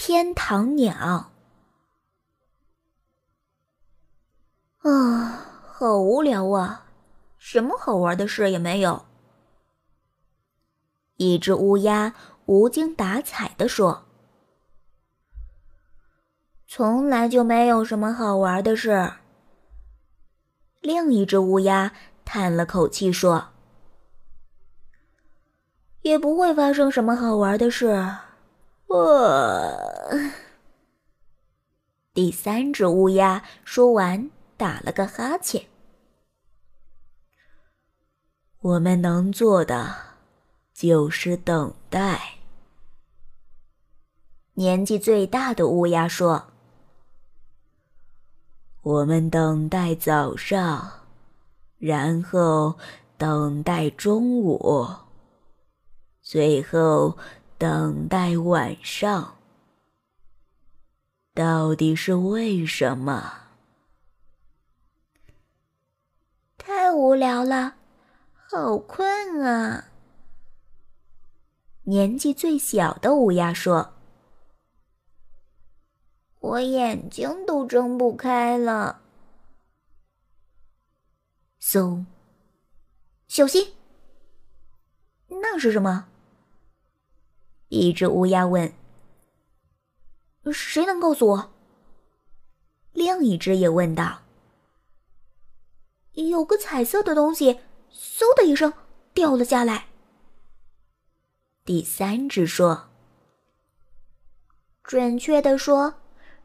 天堂鸟。啊，好无聊啊，什么好玩的事也没有。一只乌鸦无精打采地说：“从来就没有什么好玩的事。”另一只乌鸦叹了口气说：“也不会发生什么好玩的事。”我。第三只乌鸦说完，打了个哈欠。我们能做的就是等待。年纪最大的乌鸦说。我们等待早上，然后等待中午，最后等待晚上。到底是为什么？太无聊了，好困啊！年纪最小的乌鸦说。我眼睛都睁不开了。嗖！小心！那是什么？一只乌鸦问。谁能告诉我？另一只也问道。有个彩色的东西，嗖的一声掉了下来。第三只说。准确的说。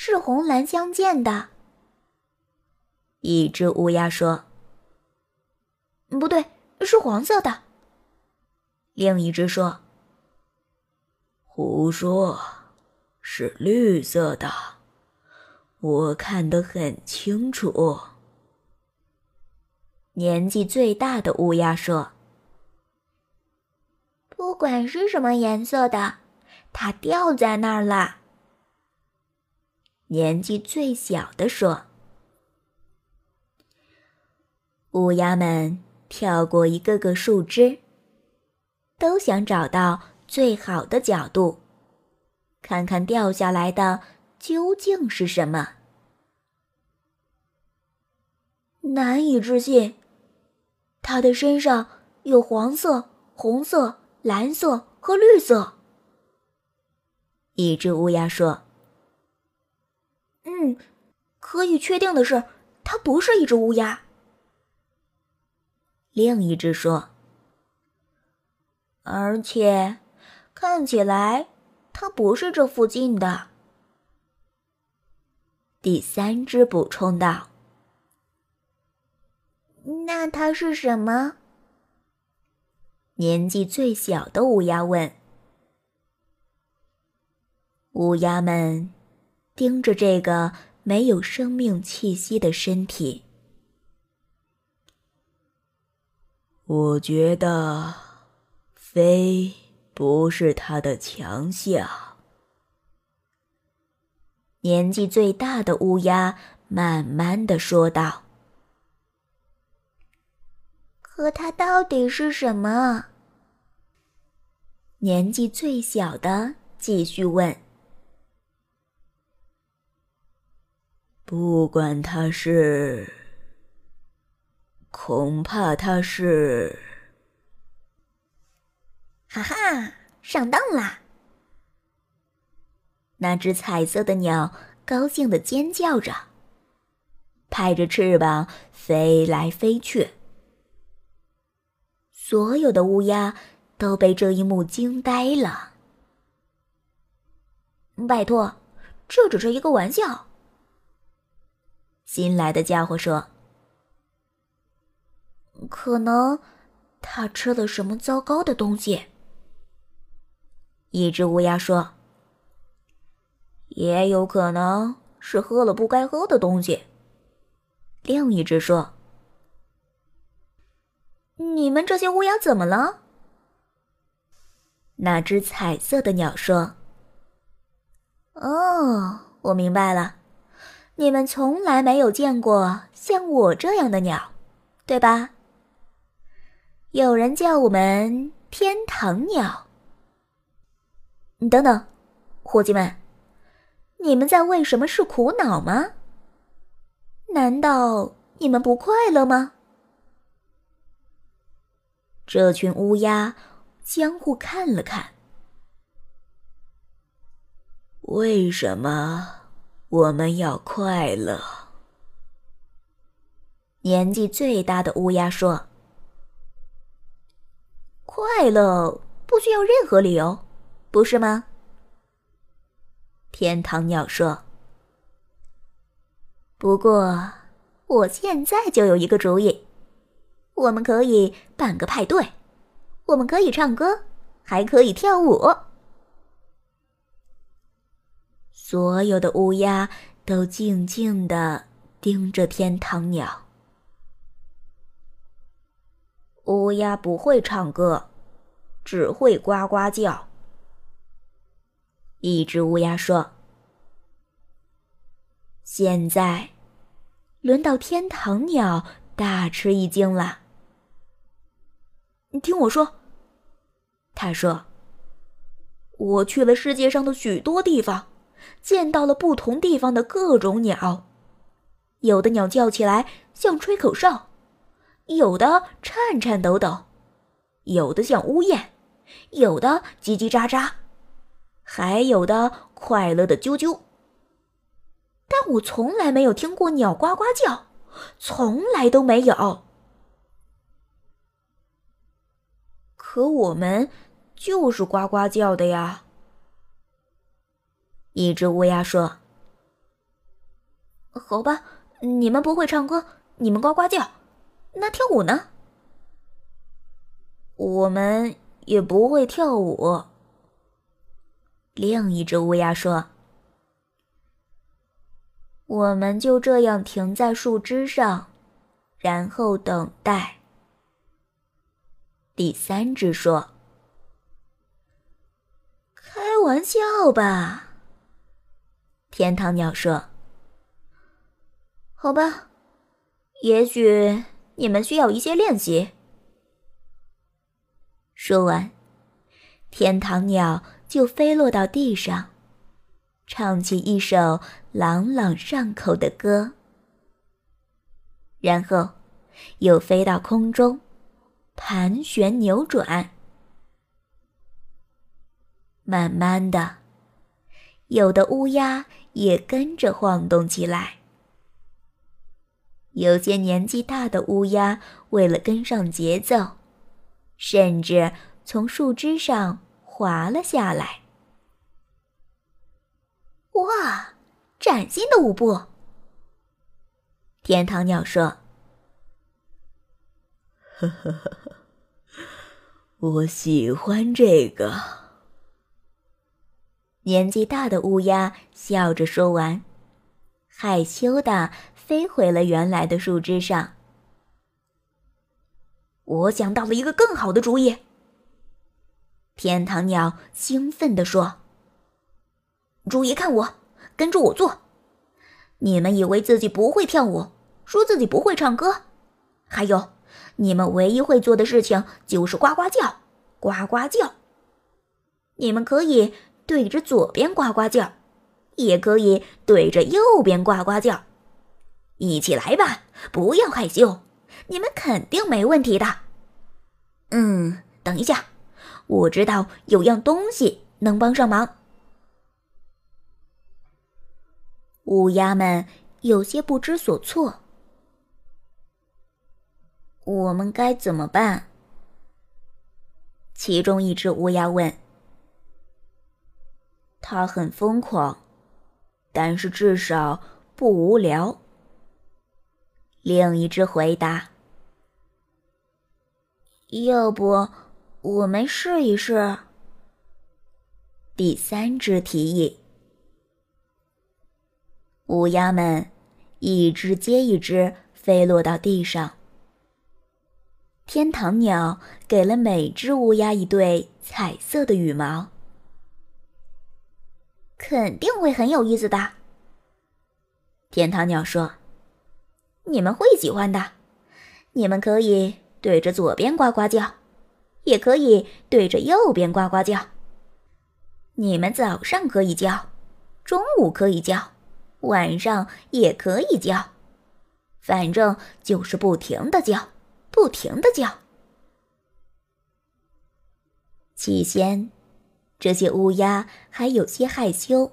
是红蓝相间的。一只乌鸦说：“不对，是黄色的。”另一只说：“胡说，是绿色的，我看得很清楚。”年纪最大的乌鸦说：“不管是什么颜色的，它掉在那儿了。”年纪最小的说：“乌鸦们跳过一个个树枝，都想找到最好的角度，看看掉下来的究竟是什么。”难以置信，它的身上有黄色、红色、蓝色和绿色。一只乌鸦说。嗯，可以确定的是，它不是一只乌鸦。另一只说：“而且，看起来它不是这附近的。”第三只补充道：“那它是什么？”年纪最小的乌鸦问。乌鸦们。盯着这个没有生命气息的身体，我觉得飞不是他的强项。年纪最大的乌鸦慢慢的说道：“可它到底是什么？”年纪最小的继续问。不管他是，恐怕他是。哈哈，上当啦！那只彩色的鸟高兴的尖叫着，拍着翅膀飞来飞去。所有的乌鸦都被这一幕惊呆了。拜托，这只是一个玩笑。新来的家伙说：“可能他吃了什么糟糕的东西。”一只乌鸦说：“也有可能是喝了不该喝的东西。”另一只说：“你们这些乌鸦怎么了？”那只彩色的鸟说：“哦，我明白了。”你们从来没有见过像我这样的鸟，对吧？有人叫我们天堂鸟。等等，伙计们，你们在为什么事苦恼吗？难道你们不快乐吗？这群乌鸦相互看了看。为什么我们要快乐？年纪最大的乌鸦说：“快乐不需要任何理由，不是吗？”天堂鸟说：“不过，我现在就有一个主意。”我们可以办个派对，我们可以唱歌，还可以跳舞。所有的乌鸦都静静的盯着天堂鸟。乌鸦不会唱歌，只会呱呱叫。一只乌鸦说：“现在，轮到天堂鸟大吃一惊了。”你听我说，他说：“我去了世界上的许多地方，见到了不同地方的各种鸟。有的鸟叫起来像吹口哨，有的颤颤抖抖，有的像呜咽，有的叽叽喳喳，还有的快乐的啾啾。但我从来没有听过鸟呱呱叫，从来都没有。”可我们就是呱呱叫的呀。一只乌鸦说：“好吧，你们不会唱歌，你们呱呱叫，那跳舞呢？我们也不会跳舞。”另一只乌鸦说：“我们就这样停在树枝上，然后等待。”第三只说：“开玩笑吧。”天堂鸟说：“好吧，也许你们需要一些练习。”说完，天堂鸟就飞落到地上，唱起一首朗朗上口的歌，然后又飞到空中。盘旋扭转，慢慢的，有的乌鸦也跟着晃动起来。有些年纪大的乌鸦为了跟上节奏，甚至从树枝上滑了下来。哇，崭新的舞步！天堂鸟说。呵呵呵呵，我喜欢这个。年纪大的乌鸦笑着说完，害羞的飞回了原来的树枝上。我想到了一个更好的主意。天堂鸟兴奋地说：“注意看我，跟着我做。你们以为自己不会跳舞，说自己不会唱歌，还有。”你们唯一会做的事情就是呱呱叫，呱呱叫。你们可以对着左边呱呱叫，也可以对着右边呱呱叫。一起来吧，不要害羞，你们肯定没问题的。嗯，等一下，我知道有样东西能帮上忙。乌鸦们有些不知所措。我们该怎么办？其中一只乌鸦问。他很疯狂，但是至少不无聊。另一只回答：“要不我们试一试？”第三只提议。乌鸦们一只接一只飞落到地上。天堂鸟给了每只乌鸦一对彩色的羽毛，肯定会很有意思的。天堂鸟说：“你们会喜欢的。你们可以对着左边呱呱叫，也可以对着右边呱呱叫。你们早上可以叫，中午可以叫，晚上也可以叫，反正就是不停的叫，不停的叫。起先，这些乌鸦还有些害羞，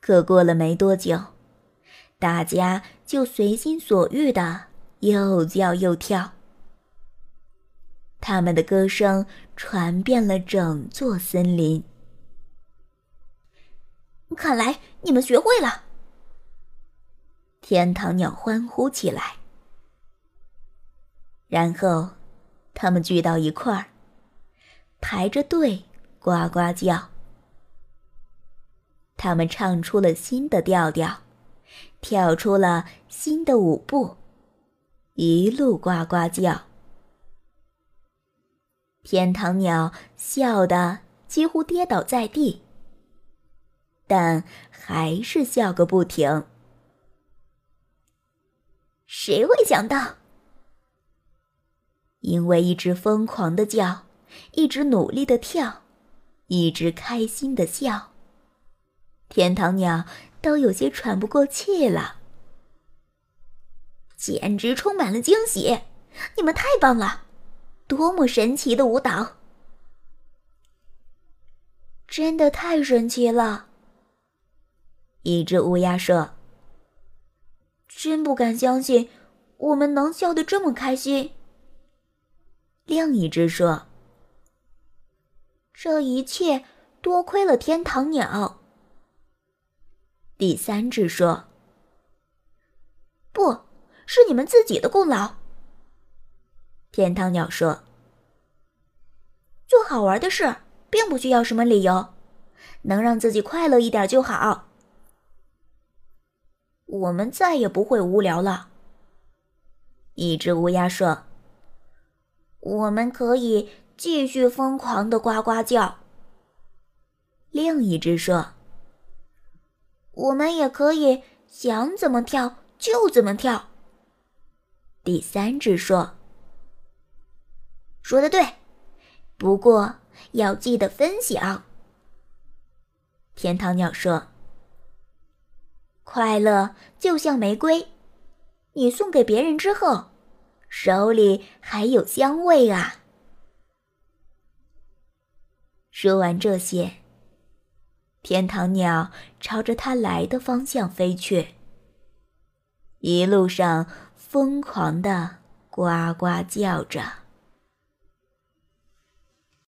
可过了没多久，大家就随心所欲的又叫又跳。他们的歌声传遍了整座森林。看来你们学会了！天堂鸟欢呼起来。然后，他们聚到一块儿，排着队呱呱叫。他们唱出了新的调调，跳出了新的舞步，一路呱呱叫。天堂鸟笑得几乎跌倒在地，但还是笑个不停。谁会想到？因为一直疯狂的叫，一直努力的跳，一直开心的笑，天堂鸟都有些喘不过气了。简直充满了惊喜！你们太棒了！多么神奇的舞蹈！真的太神奇了。一只乌鸦说：“真不敢相信，我们能笑得这么开心。”另一只说：“这一切多亏了天堂鸟。”第三只说：“不是你们自己的功劳。”天堂鸟说：“做好玩的事，并不需要什么理由，能让自己快乐一点就好。我们再也不会无聊了。”一只乌鸦说：“我们可以继续疯狂的呱呱叫。”另一只说：“我们也可以想怎么跳就怎么跳。”第三只说。说的对，不过要记得分享。天堂鸟说：“快乐就像玫瑰，你送给别人之后，手里还有香味啊。”说完这些，天堂鸟朝着它来的方向飞去，一路上疯狂的呱呱叫着。